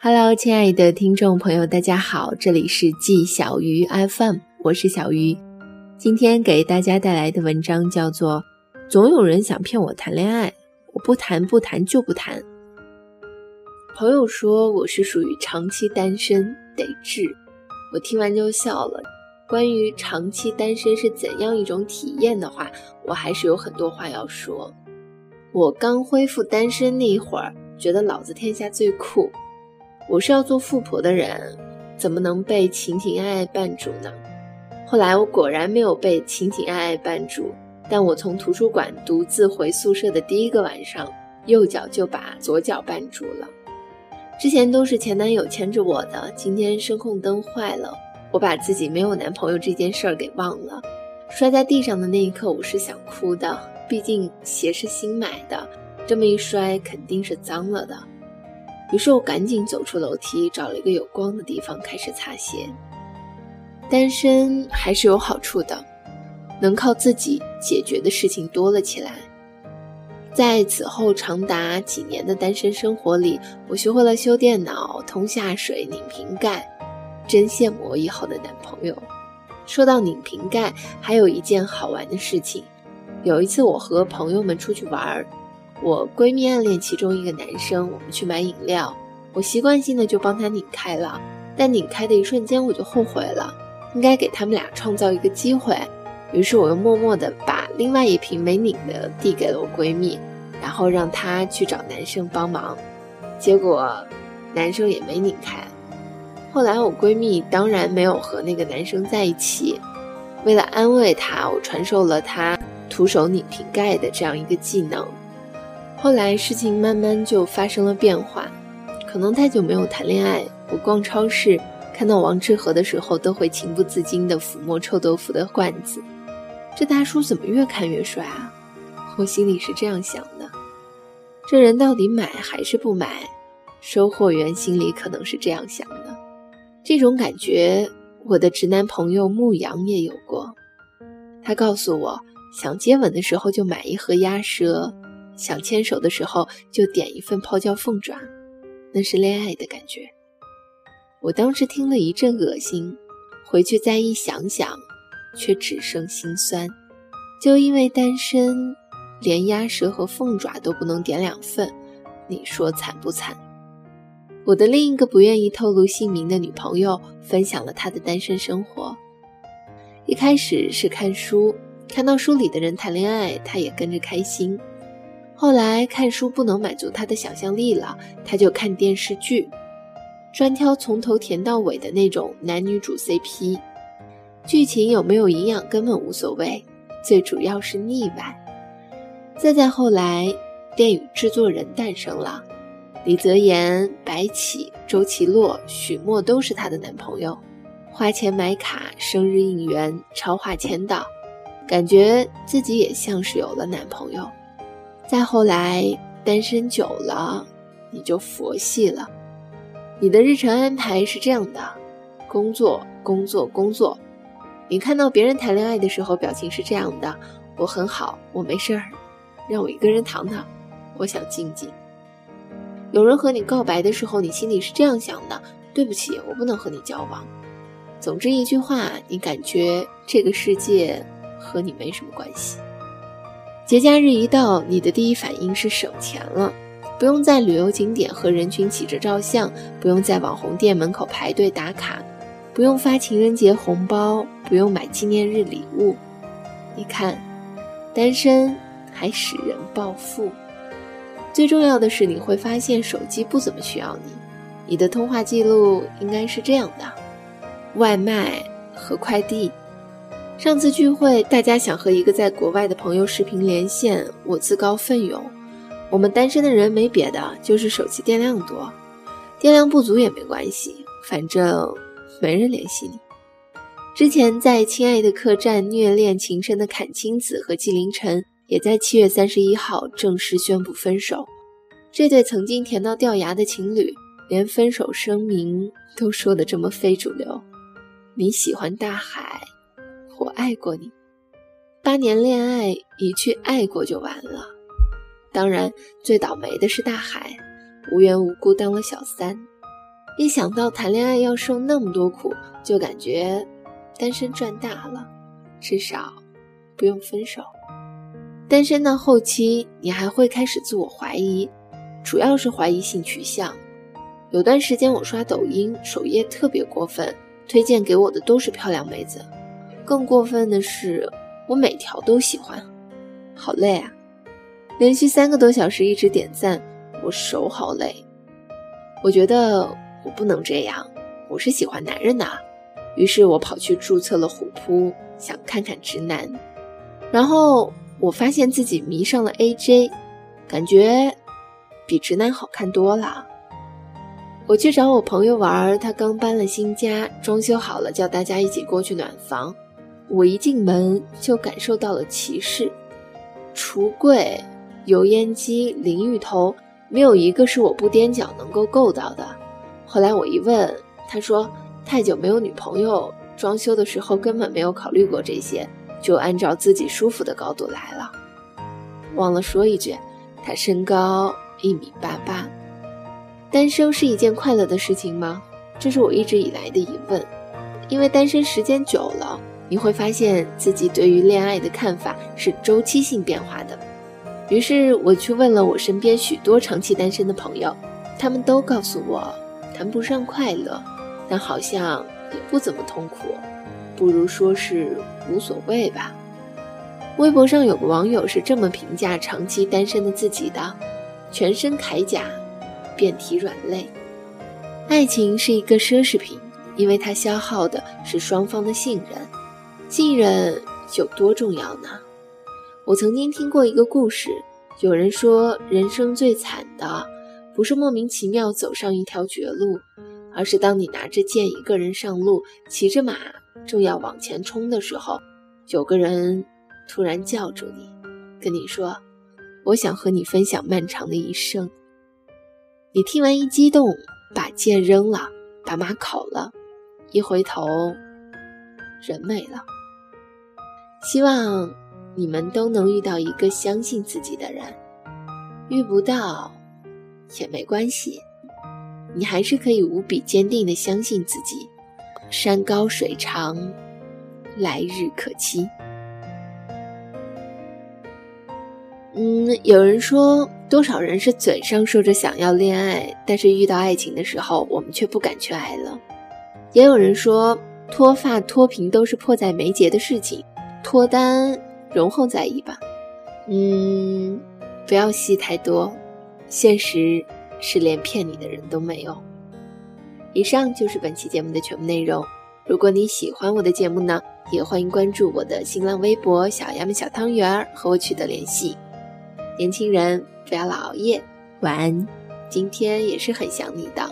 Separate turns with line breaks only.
Hello，亲爱的听众朋友，大家好，这里是季小鱼 FM，我是小鱼。今天给大家带来的文章叫做《总有人想骗我谈恋爱，我不谈不谈就不谈》。朋友说我是属于长期单身，得治。我听完就笑了。关于长期单身是怎样一种体验的话，我还是有很多话要说。我刚恢复单身那一会儿，觉得老子天下最酷。我是要做富婆的人，怎么能被情情爱爱绊住呢？后来我果然没有被情情爱爱绊住，但我从图书馆独自回宿舍的第一个晚上，右脚就把左脚绊住了。之前都是前男友牵着我的，今天声控灯坏了，我把自己没有男朋友这件事儿给忘了。摔在地上的那一刻，我是想哭的，毕竟鞋是新买的，这么一摔肯定是脏了的。于是我赶紧走出楼梯，找了一个有光的地方开始擦鞋。单身还是有好处的，能靠自己解决的事情多了起来。在此后长达几年的单身生活里，我学会了修电脑、通下水、拧瓶盖，真羡慕我以后的男朋友。说到拧瓶盖，还有一件好玩的事情。有一次，我和朋友们出去玩儿，我闺蜜暗恋其中一个男生，我们去买饮料，我习惯性的就帮他拧开了，但拧开的一瞬间，我就后悔了，应该给他们俩创造一个机会。于是我又默默地把另外一瓶没拧的递给了我闺蜜，然后让她去找男生帮忙。结果，男生也没拧开。后来我闺蜜当然没有和那个男生在一起。为了安慰她，我传授了她徒手拧瓶盖的这样一个技能。后来事情慢慢就发生了变化。可能太久没有谈恋爱，我逛超市看到王致和的时候，都会情不自禁地抚摸臭豆腐的罐子。这大叔怎么越看越帅啊？我心里是这样想的。这人到底买还是不买？收货员心里可能是这样想的。这种感觉，我的直男朋友牧羊也有过。他告诉我，想接吻的时候就买一盒鸭舌，想牵手的时候就点一份泡椒凤爪，那是恋爱的感觉。我当时听了一阵恶心，回去再一想想。却只剩心酸，就因为单身，连鸭舌和凤爪都不能点两份，你说惨不惨？我的另一个不愿意透露姓名的女朋友分享了她的单身生活。一开始是看书，看到书里的人谈恋爱，她也跟着开心。后来看书不能满足她的想象力了，她就看电视剧，专挑从头甜到尾的那种男女主 CP。剧情有没有营养根本无所谓，最主要是腻歪。再再后来，电影制作人诞生了，李泽言、白起、周奇洛、许墨都是她的男朋友，花钱买卡、生日应援、超话签到，感觉自己也像是有了男朋友。再后来，单身久了，你就佛系了，你的日程安排是这样的：工作、工作、工作。你看到别人谈恋爱的时候，表情是这样的：我很好，我没事儿，让我一个人躺躺，我想静静。有人和你告白的时候，你心里是这样想的：对不起，我不能和你交往。总之一句话，你感觉这个世界和你没什么关系。节假日一到，你的第一反应是省钱了，不用在旅游景点和人群挤着照相，不用在网红店门口排队打卡。不用发情人节红包，不用买纪念日礼物。你看，单身还使人暴富。最重要的是，你会发现手机不怎么需要你。你的通话记录应该是这样的：外卖和快递。上次聚会，大家想和一个在国外的朋友视频连线，我自告奋勇。我们单身的人没别的，就是手机电量多。电量不足也没关系，反正。没人联系你。之前在《亲爱的客栈》虐恋情深的阚清子和纪凌尘，也在七月三十一号正式宣布分手。这对曾经甜到掉牙的情侣，连分手声明都说的这么非主流。你喜欢大海，我爱过你。八年恋爱，一句爱过就完了。当然，最倒霉的是大海。无缘无故当了小三。一想到谈恋爱要受那么多苦，就感觉单身赚大了，至少不用分手。单身到后期，你还会开始自我怀疑，主要是怀疑性取向。有段时间我刷抖音，首页特别过分，推荐给我的都是漂亮妹子。更过分的是，我每条都喜欢，好累啊！连续三个多小时一直点赞，我手好累。我觉得。我不能这样，我是喜欢男人的。于是我跑去注册了虎扑，想看看直男。然后我发现自己迷上了 AJ，感觉比直男好看多了。我去找我朋友玩，他刚搬了新家，装修好了，叫大家一起过去暖房。我一进门就感受到了歧视，橱柜、油烟机、淋浴头，没有一个是我不踮脚能够够到的。后来我一问，他说太久没有女朋友，装修的时候根本没有考虑过这些，就按照自己舒服的高度来了。忘了说一句，他身高一米八八。单身是一件快乐的事情吗？这是我一直以来的疑问。因为单身时间久了，你会发现自己对于恋爱的看法是周期性变化的。于是我去问了我身边许多长期单身的朋友，他们都告诉我。谈不上快乐，但好像也不怎么痛苦，不如说是无所谓吧。微博上有个网友是这么评价长期单身的自己的：全身铠甲，遍体软肋。爱情是一个奢侈品，因为它消耗的是双方的信任。信任有多重要呢？我曾经听过一个故事，有人说人生最惨的。不是莫名其妙走上一条绝路，而是当你拿着剑一个人上路，骑着马正要往前冲的时候，有个人突然叫住你，跟你说：“我想和你分享漫长的一生。”你听完一激动，把剑扔了，把马烤了，一回头，人没了。希望你们都能遇到一个相信自己的人，遇不到。也没关系，你还是可以无比坚定的相信自己。山高水长，来日可期。嗯，有人说，多少人是嘴上说着想要恋爱，但是遇到爱情的时候，我们却不敢去爱了。也有人说，脱发脱贫都是迫在眉睫的事情，脱单容后再议吧。嗯，不要戏太多。现实是连骗你的人都没有。以上就是本期节目的全部内容。如果你喜欢我的节目呢，也欢迎关注我的新浪微博“小鸭们小汤圆儿”和我取得联系。年轻人不要老熬夜，晚安。今天也是很想你的。